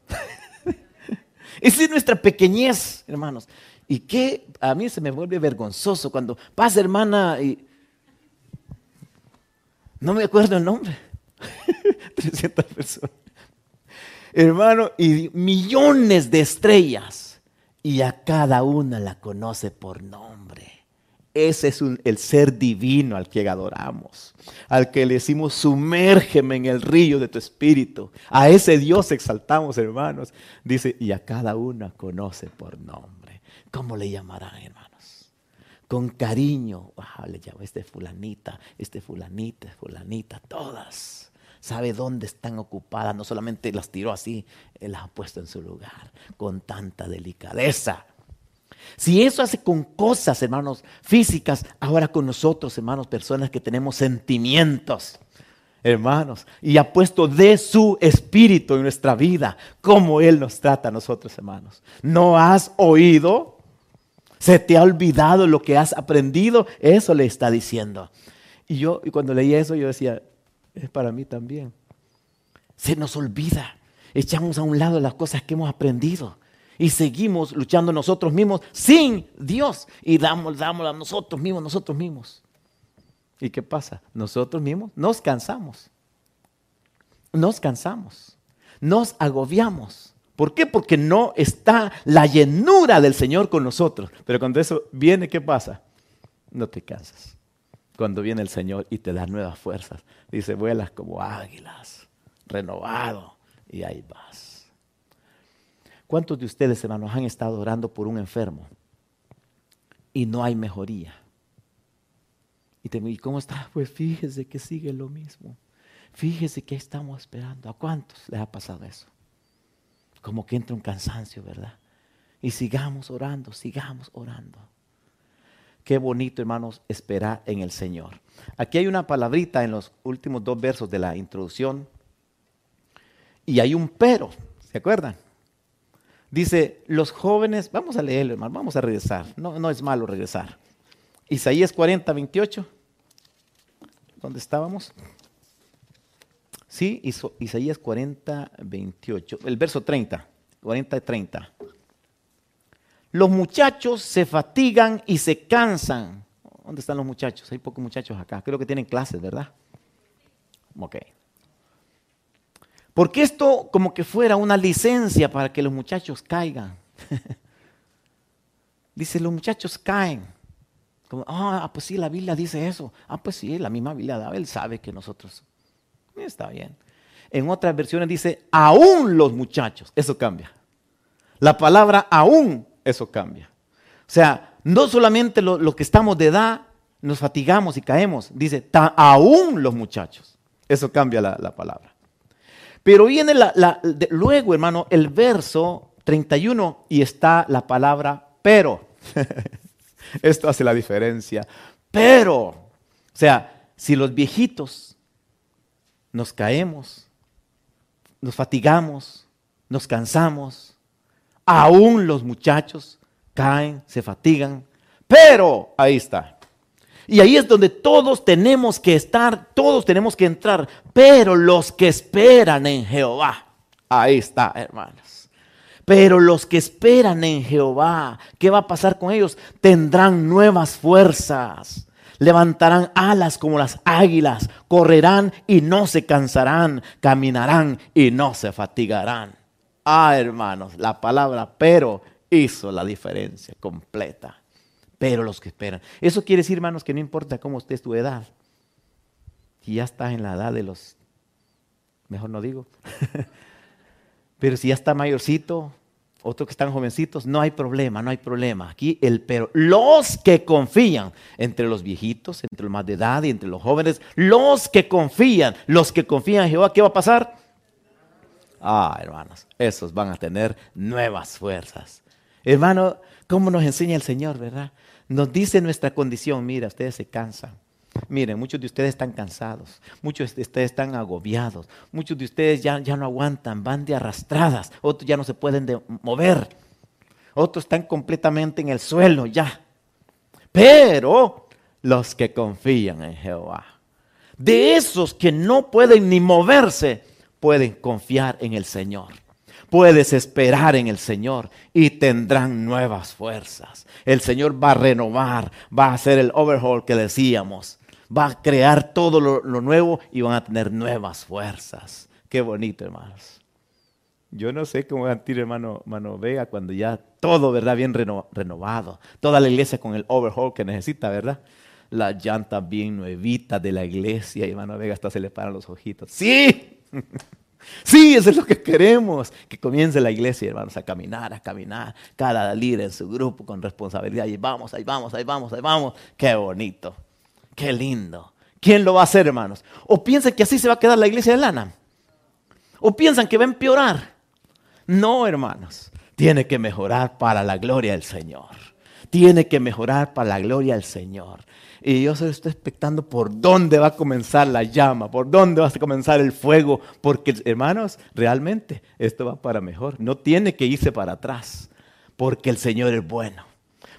Speaker 1: Esa (laughs) es nuestra pequeñez, hermanos. Y que a mí se me vuelve vergonzoso cuando pasa hermana y no me acuerdo el nombre. (laughs) 300 personas. Hermano, y millones de estrellas. Y a cada una la conoce por nombre. Ese es el ser divino al que adoramos, al que le decimos, sumérgeme en el río de tu espíritu. A ese Dios exaltamos, hermanos. Dice, y a cada una conoce por nombre. ¿Cómo le llamarán, hermanos? Con cariño. le llamo este fulanita, este fulanita, fulanita, todas. Sabe dónde están ocupadas. No solamente las tiró así, él las ha puesto en su lugar con tanta delicadeza. Si eso hace con cosas, hermanos, físicas, ahora con nosotros, hermanos, personas que tenemos sentimientos, hermanos, y ha puesto de su espíritu en nuestra vida, como Él nos trata a nosotros, hermanos. ¿No has oído? ¿Se te ha olvidado lo que has aprendido? Eso le está diciendo. Y yo, cuando leí eso, yo decía, es para mí también. Se nos olvida. Echamos a un lado las cosas que hemos aprendido y seguimos luchando nosotros mismos sin Dios y damos, damos a nosotros mismos, nosotros mismos. ¿Y qué pasa? Nosotros mismos nos cansamos. Nos cansamos. Nos agobiamos. ¿Por qué? Porque no está la llenura del Señor con nosotros. Pero cuando eso viene, ¿qué pasa? No te cansas. Cuando viene el Señor y te da nuevas fuerzas, dice, vuelas como águilas, renovado, y ahí vas. ¿Cuántos de ustedes, hermanos, han estado orando por un enfermo y no hay mejoría? Y te ¿y cómo está? Pues fíjese que sigue lo mismo. Fíjese que estamos esperando. ¿A cuántos les ha pasado eso? Como que entra un cansancio, ¿verdad? Y sigamos orando, sigamos orando. Qué bonito, hermanos, esperar en el Señor. Aquí hay una palabrita en los últimos dos versos de la introducción. Y hay un pero, ¿se acuerdan? Dice, los jóvenes, vamos a leerlo, hermano, vamos a regresar. No, no es malo regresar. Isaías 40, 28. ¿Dónde estábamos? Sí, Isaías 40, 28. El verso 30, 40 y 30. Los muchachos se fatigan y se cansan. ¿Dónde están los muchachos? Hay pocos muchachos acá. Creo que tienen clases, ¿verdad? Ok. Porque esto como que fuera una licencia para que los muchachos caigan. (laughs) dice, los muchachos caen. Como, ah, pues sí, la Biblia dice eso. Ah, pues sí, la misma Biblia, él sabe que nosotros. Está bien. En otras versiones dice, aún los muchachos. Eso cambia. La palabra aún, eso cambia. O sea, no solamente los que estamos de edad nos fatigamos y caemos. Dice, aún los muchachos. Eso cambia la palabra. Pero viene la, luego, hermano, el verso 31 y está la palabra pero. (laughs) Esto hace la diferencia. Pero, o sea, si los viejitos nos caemos, nos fatigamos, nos cansamos, aún los muchachos caen, se fatigan, pero ahí está. Y ahí es donde todos tenemos que estar, todos tenemos que entrar, pero los que esperan en Jehová, ahí está, hermanos. Pero los que esperan en Jehová, ¿qué va a pasar con ellos? Tendrán nuevas fuerzas levantarán alas como las águilas, correrán y no se cansarán, caminarán y no se fatigarán. Ah, hermanos, la palabra pero hizo la diferencia completa. Pero los que esperan. Eso quiere decir, hermanos, que no importa cómo estés tu edad. Si ya estás en la edad de los, mejor no digo, (laughs) pero si ya está mayorcito, otros que están jovencitos, no hay problema, no hay problema. Aquí el pero, los que confían, entre los viejitos, entre los más de edad y entre los jóvenes, los que confían, los que confían en Jehová, ¿qué va a pasar? Ah, hermanos, esos van a tener nuevas fuerzas. Hermano, ¿cómo nos enseña el Señor, verdad? Nos dice nuestra condición, mira, ustedes se cansan, Miren, muchos de ustedes están cansados, muchos de ustedes están agobiados, muchos de ustedes ya, ya no aguantan, van de arrastradas, otros ya no se pueden mover, otros están completamente en el suelo ya. Pero los que confían en Jehová, de esos que no pueden ni moverse, pueden confiar en el Señor. Puedes esperar en el Señor y tendrán nuevas fuerzas. El Señor va a renovar, va a hacer el overhaul que decíamos va a crear todo lo, nuevo y van a tener nuevas fuerzas. Qué bonito, hermanos. Yo no sé cómo va a sentir hermano, Vega cuando ya todo, ¿verdad? Bien renovado. Toda la iglesia con el overhaul que necesita, ¿verdad? La llanta bien nuevita de la iglesia. Y hermano Vega hasta se le paran los ojitos. ¡Sí! (laughs) Sí, eso es lo que queremos. Que comience la iglesia, hermanos, a caminar, a caminar. Cada líder en su grupo con responsabilidad. Y vamos, ahí vamos, ahí vamos, ahí vamos. Qué bonito. Qué lindo. ¿Quién lo va a hacer, hermanos? ¿O piensan que así se va a quedar la iglesia de lana? ¿O piensan que va a empeorar? No, hermanos. Tiene que mejorar para la gloria del Señor. Tiene que mejorar para la gloria del Señor. Y yo se estoy expectando por dónde va a comenzar la llama, por dónde va a comenzar el fuego. Porque, hermanos, realmente esto va para mejor. No tiene que irse para atrás. Porque el Señor es bueno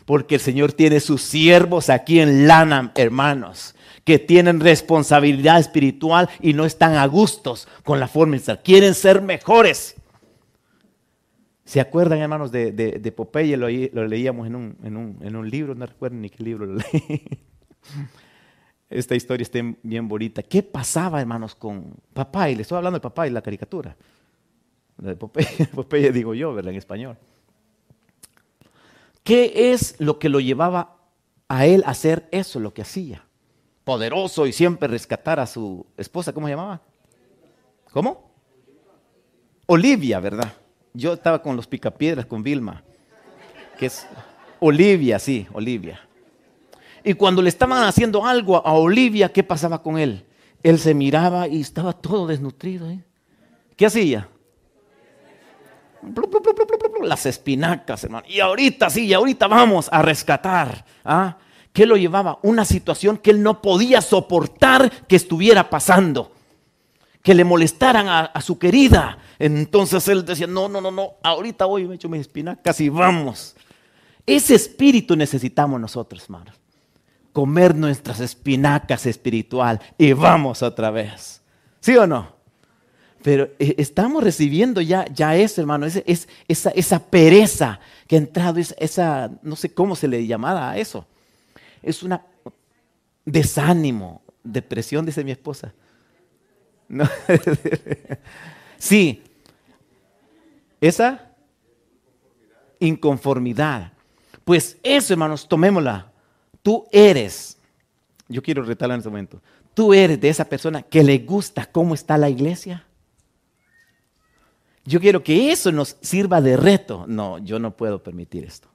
Speaker 1: porque el Señor tiene sus siervos aquí en Lanam, hermanos, que tienen responsabilidad espiritual y no están a gustos con la forma de estar. Quieren ser mejores. ¿Se acuerdan, hermanos, de, Popeye? Lo, leíamos en un, libro, no recuerdo ni qué libro lo leí. (laughs) Esta historia está bien bonita. ¿Qué pasaba, hermanos, con Popeye? Le estoy hablando de Popeye, la caricatura. De Popeye, Popeye digo yo, ¿verdad? En español. ¿Qué es lo que lo llevaba a él a hacer eso, lo que hacía? Poderoso y siempre rescatar a su esposa, ¿cómo se llamaba? ¿Cómo? Olivia, ¿verdad? Yo estaba con los picapiedras, con Vilma, que es Olivia, sí, Olivia. Y cuando le estaban haciendo algo a Olivia, ¿qué pasaba con él? Él se miraba y estaba todo desnutrido. ¿eh? ¿Qué hacía? las espinacas, hermano. Y ahorita sí, y ahorita vamos a rescatar. ¿ah? ¿Qué lo llevaba? Una situación que él no podía soportar que estuviera pasando. Que le molestaran a, su querida. Entonces él decía, no, no, no, no, ahorita voy, me echo mis espinacas y vamos. Ese espíritu necesitamos nosotros, hermanos. Comer nuestras espinacas espiritual y vamos otra vez. ¿Sí o no? Pero eh, estamos recibiendo ya, ya eso, hermano, es, esa, esa, pereza que ha entrado, esa, no sé cómo se le llamaba a eso. Es una desánimo, depresión, dice mi esposa. (laughs) sí, esa inconformidad. Pues eso, hermanos, tomémosla. Tú eres, yo quiero retarla en este momento, tú eres de esa persona que le gusta cómo está la iglesia. Yo quiero que eso nos sirva de reto. No, yo no puedo permitir esto.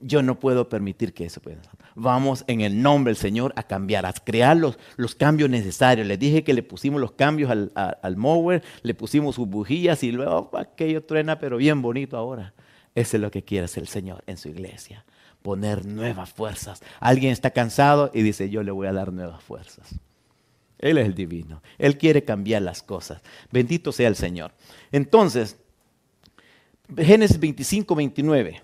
Speaker 1: Yo no puedo permitir que eso pueda. Vamos en el nombre del Señor a cambiar, a crear los, los cambios necesarios. Les dije que le pusimos los cambios al, mower, le pusimos sus bujías y luego aquello truena, pero bien bonito ahora. Eso es lo que quiere hacer el Señor en su iglesia. Poner nuevas fuerzas. Alguien está cansado y dice, yo le voy a dar nuevas fuerzas. Él es el divino. Él quiere cambiar las cosas. Bendito sea el Señor. Entonces, Génesis 25, 29.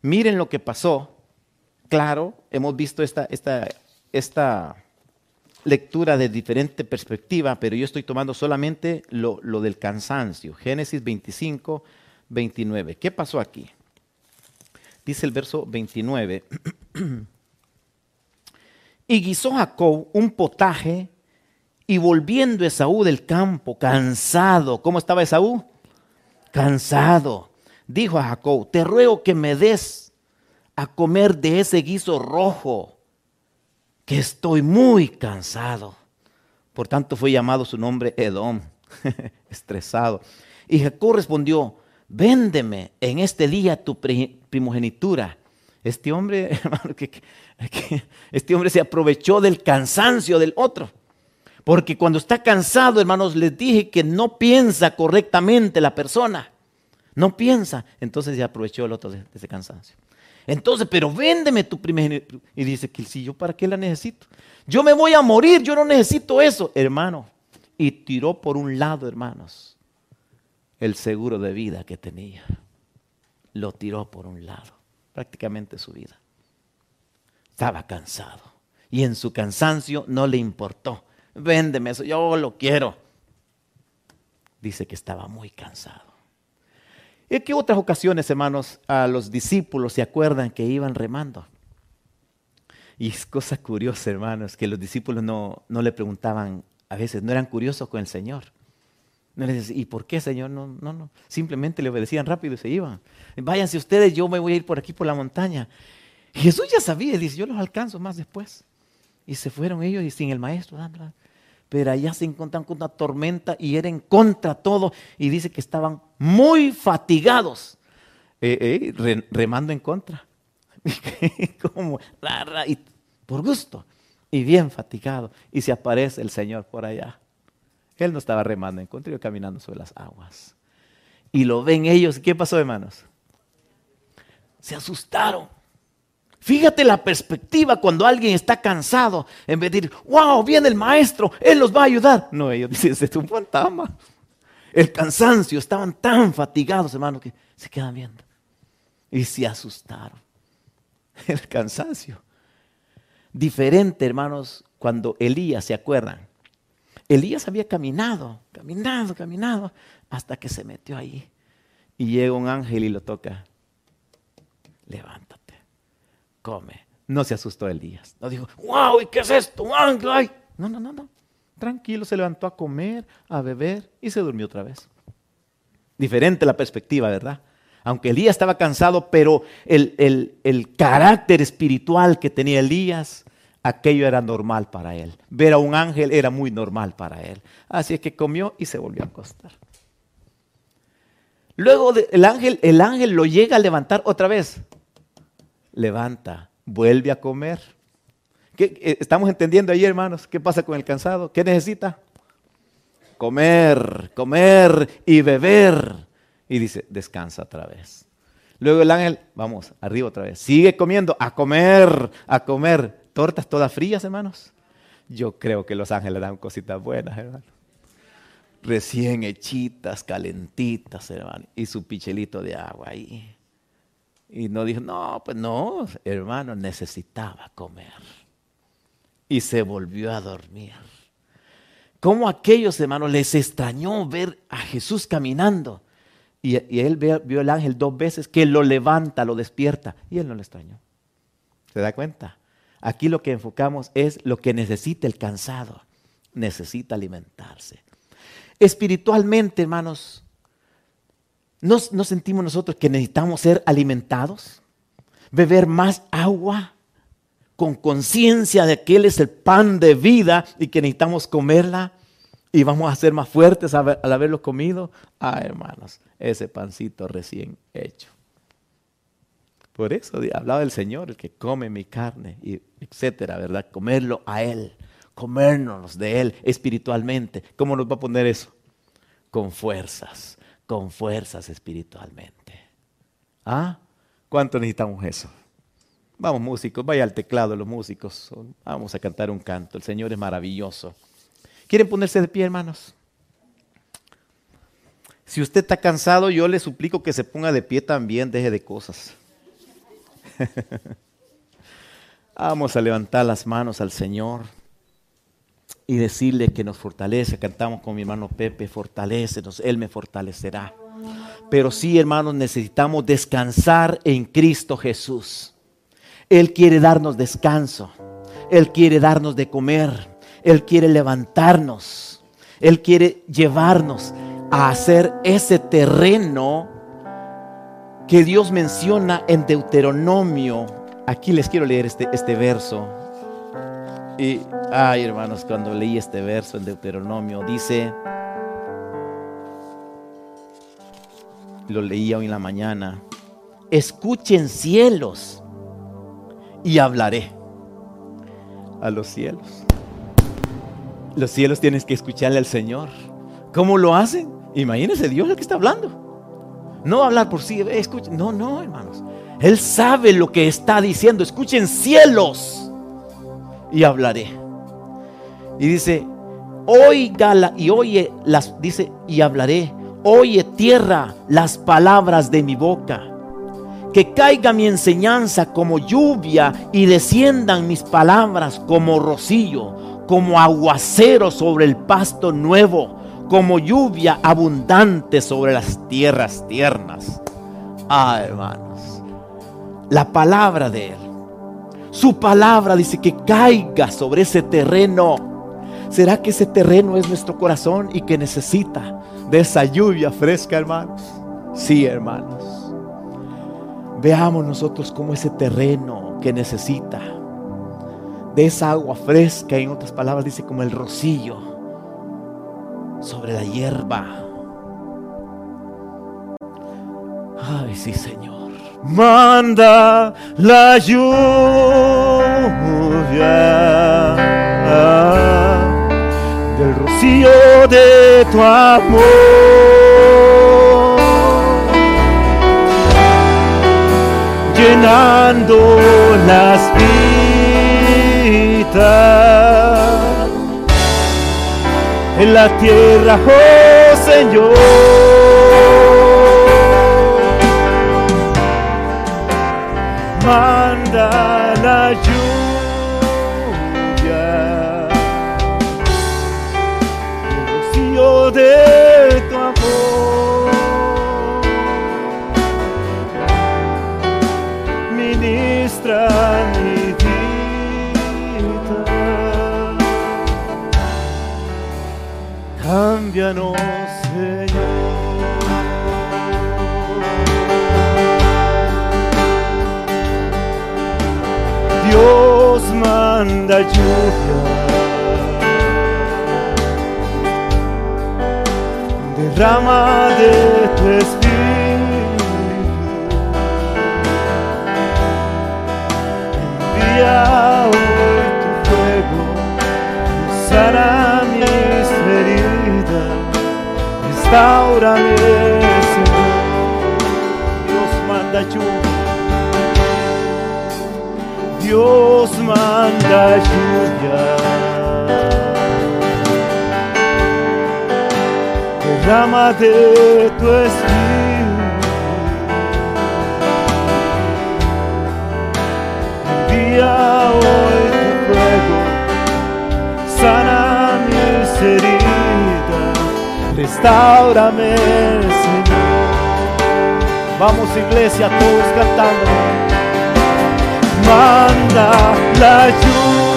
Speaker 1: Miren lo que pasó. Claro, hemos visto esta, esta, esta lectura de diferente perspectiva, pero yo estoy tomando solamente lo, lo del cansancio. Génesis 25, 29. ¿Qué pasó aquí? Dice el verso 29. (clears throat) y guisó Jacob un potaje y volviendo Esaú del campo, cansado. ¿Cómo estaba Esaú? Cansado. Dijo a Jacob, te ruego que me des a comer de ese guiso rojo que estoy muy cansado. Por tanto fue llamado su nombre Edom, (laughs) estresado. Y Jacob respondió, véndeme en este día tu primogenitura. Este hombre, (laughs) hermano, que, este hombre se aprovechó del cansancio del otro. Porque cuando está cansado, hermanos, les dije que no piensa correctamente la persona. No piensa. Entonces se aprovechó el otro de ese cansancio. Entonces, pero véndeme tu primogenitura. Y dice que si yo para qué la necesito. Yo me voy a morir, yo no necesito eso, hermano. Y tiró por un lado, hermanos, el seguro de vida que tenía. Lo tiró por un lado, prácticamente su vida. Estaba cansado. Y en su cansancio no le importó. Véndeme eso, yo lo quiero. Dice que estaba muy cansado. ¿En qué otras ocasiones, hermanos, a los discípulos se acuerdan que iban remando? Y es cosa curiosa, hermanos, que los discípulos no, no le preguntaban, a veces no eran curiosos con el Señor. No les decían, ¿y por qué, Señor? No, no, no. Simplemente le obedecían rápido y se iban. Váyanse ustedes, yo me voy a ir por aquí por la montaña. Jesús ya sabía, dice, yo los alcanzo más después. Y se fueron ellos y sin el maestro pero allá se encontraron con una tormenta y era en contra todo. Y dice que estaban muy fatigados, eh, eh, remando en contra. (laughs) Como, y por gusto, y bien fatigado. Y se aparece el Señor por allá. Él no estaba remando en contra, iba caminando sobre las aguas. Y lo ven ellos. ¿Qué pasó, hermanos? Se asustaron. Fíjate la perspectiva cuando alguien está cansado, en vez de decir, wow, viene el maestro, él los va a ayudar. No, ellos (laughs) dicen, es un fantasma. El cansancio, estaban tan fatigados, hermano, que se quedan viendo. Y se asustaron. (laughs) El cansancio. Diferente, hermanos, cuando Elías, ¿se acuerdan? Elías había caminado, caminado, caminado, hasta que se metió ahí. Y llega un ángel y lo toca. Levanta come. No se asustó Elías. No dijo, wow, ¿y qué es esto? No, no, no, no. Tranquilo, se levantó a comer, a beber y se durmió otra vez. Diferente la perspectiva, ¿verdad? Aunque Elías estaba cansado, pero el, el carácter espiritual que tenía Elías, aquello era normal para él. Ver a un ángel era muy normal para él. Así es que comió y se volvió a acostar. Luego el ángel, el ángel lo llega a levantar otra vez levanta, vuelve a comer. Eh, ¿Estamos entendiendo ahí, hermanos? ¿Qué pasa con el cansado? ¿Qué necesita? Comer, comer y beber. Y dice, descansa otra vez. Luego el ángel, vamos, arriba otra vez. Sigue comiendo, a comer, a comer. Tortas todas frías, hermanos. Yo creo que los ángeles dan cositas buenas, hermanos. Recién hechitas, calentitas, hermano. Y su pichelito de agua ahí. Y no dijo, no, pues no, hermano, necesitaba comer. Y se volvió a dormir. Como aquellos hermanos les extrañó ver a Jesús caminando. Y, él vio, el ángel dos veces que lo levanta, lo despierta. Y él no le extrañó. ¿Se da cuenta? Aquí lo que enfocamos es lo que necesita el cansado. Necesita alimentarse. Espiritualmente, hermanos, ¿No, sentimos nosotros que necesitamos ser alimentados? Beber más agua con conciencia de que Él es el pan de vida y que necesitamos comerla y vamos a ser más fuertes al haberlo comido. Ah, hermanos, ese pancito recién hecho. Por eso hablaba el Señor, el que come mi carne, etcétera, ¿verdad? Comerlo a Él, comernos de Él espiritualmente. ¿Cómo nos va a poner eso? Con fuerzas con fuerzas espiritualmente. ¿Ah? ¿Cuánto necesitamos eso? Vamos músicos, vaya al teclado los músicos. Vamos a cantar un canto. El Señor es maravilloso. ¿Quieren ponerse de pie, hermanos? Si usted está cansado, yo le suplico que se ponga de pie también, deje de cosas. (laughs) Vamos a levantar las manos al Señor y decirle que nos fortalece. Cantamos con mi hermano Pepe, fortalecenos, Él me fortalecerá. Pero sí, hermanos, necesitamos descansar en Cristo Jesús. Él quiere darnos descanso. Él quiere darnos de comer. Él quiere levantarnos. Él quiere llevarnos a hacer ese terreno que Dios menciona en Deuteronomio. Aquí les quiero leer este, este verso. Y, ay hermanos, cuando leí este verso en Deuteronomio, dice, lo leía hoy en la mañana, escuchen cielos y hablaré a los cielos. Los cielos tienes que escucharle al Señor. ¿Cómo lo hacen? Imagínense, Dios el que está hablando. No hablar por sí, escuchen. No, no, hermanos. Él sabe lo que está diciendo. Escuchen cielos y hablaré. Y dice, oiga y oye las, dice, y hablaré. Oye tierra las palabras de mi boca. Que caiga mi enseñanza como lluvia y desciendan mis palabras como rocío, como aguacero sobre el pasto nuevo, como lluvia abundante sobre las tierras tiernas. Ah, hermanos, la palabra de Él su palabra dice que caiga sobre ese terreno. ¿Será que ese terreno es nuestro corazón y que necesita de esa lluvia fresca, hermanos? Sí, hermanos. Veamos nosotros como ese terreno que necesita de esa agua fresca, en otras palabras dice como el rocío sobre la hierba. Ay, sí, Señor manda la lluvia del rocío de tu amor. Llenando las vidas en la tierra, oh Señor. manda la lluvia, el rocío de tu amor. Ministra cámbianos. Dios manda lluvia. Derrama de tu espíritu. Restaurame, Señor. Dios manda lluvia. Dios manda lluvia. Derrama de tu espíritu. Envía hoy restaurame, Señor. Vamos iglesia, todos cantando manda la lluvia,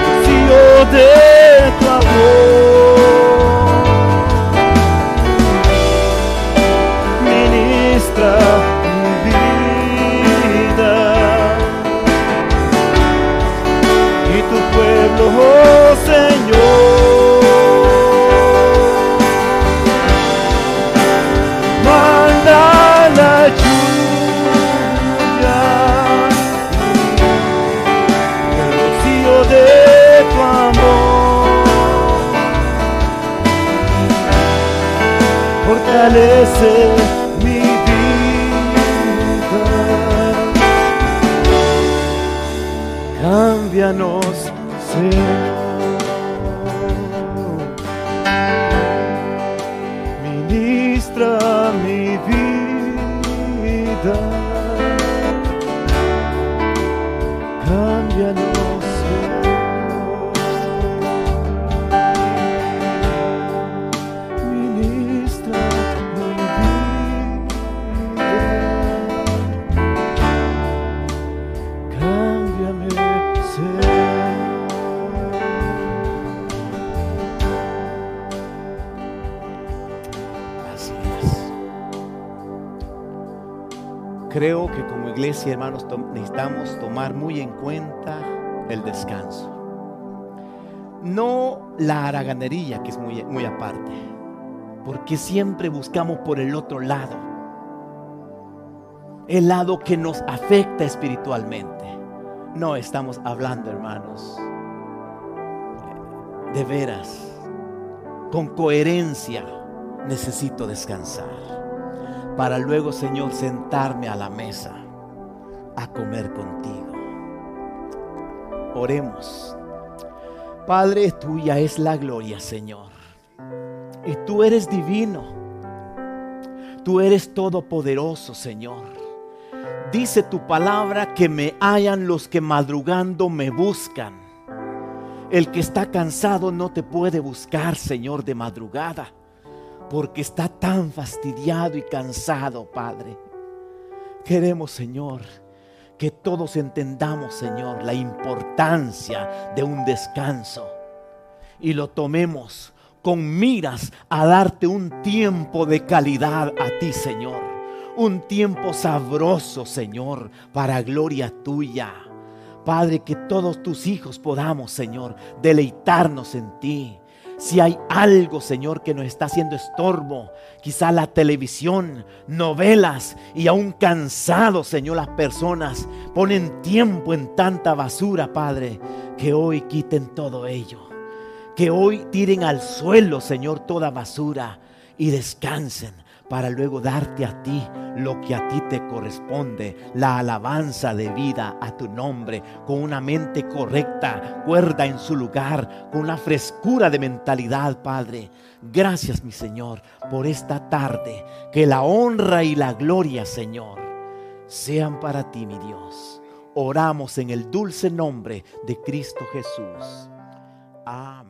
Speaker 1: rocío de tu amor, fortalece mi vida. Cámbianos, hermanos, necesitamos tomar muy en cuenta el descanso. No la haraganería, que es muy, muy aparte, porque siempre buscamos por el otro lado, el lado que nos afecta espiritualmente. No estamos hablando, hermanos, de veras, con coherencia necesito descansar para luego, Señor, sentarme a la mesa a comer contigo. Oremos. Padre, tuya es la gloria, Señor. Y tú eres divino. Tú eres todopoderoso, Señor. Dice tu palabra que me hallan los que madrugando me buscan. El que está cansado no te puede buscar, Señor, de madrugada porque está tan fastidiado y cansado, Padre. Queremos, Señor, que todos entendamos, Señor, la importancia de un descanso y lo tomemos con miras a darte un tiempo de calidad a ti, Señor. Un tiempo sabroso, Señor, para gloria tuya. Padre, que todos tus hijos podamos, Señor, deleitarnos en ti. Si hay algo, Señor, que nos está haciendo estorbo, quizá la televisión, novelas y aún cansados, Señor, las personas ponen tiempo en tanta basura, Padre, que hoy quiten todo ello. Que hoy tiren al suelo, Señor, toda basura y descansen para luego darte a ti lo que a ti te corresponde, la alabanza de vida a tu nombre, con una mente correcta, cuerda en su lugar, con una frescura de mentalidad, Padre. Gracias, mi Señor, por esta tarde. Que la honra y la gloria, Señor, sean para ti, mi Dios. Oramos en el dulce nombre de Cristo Jesús. Amén.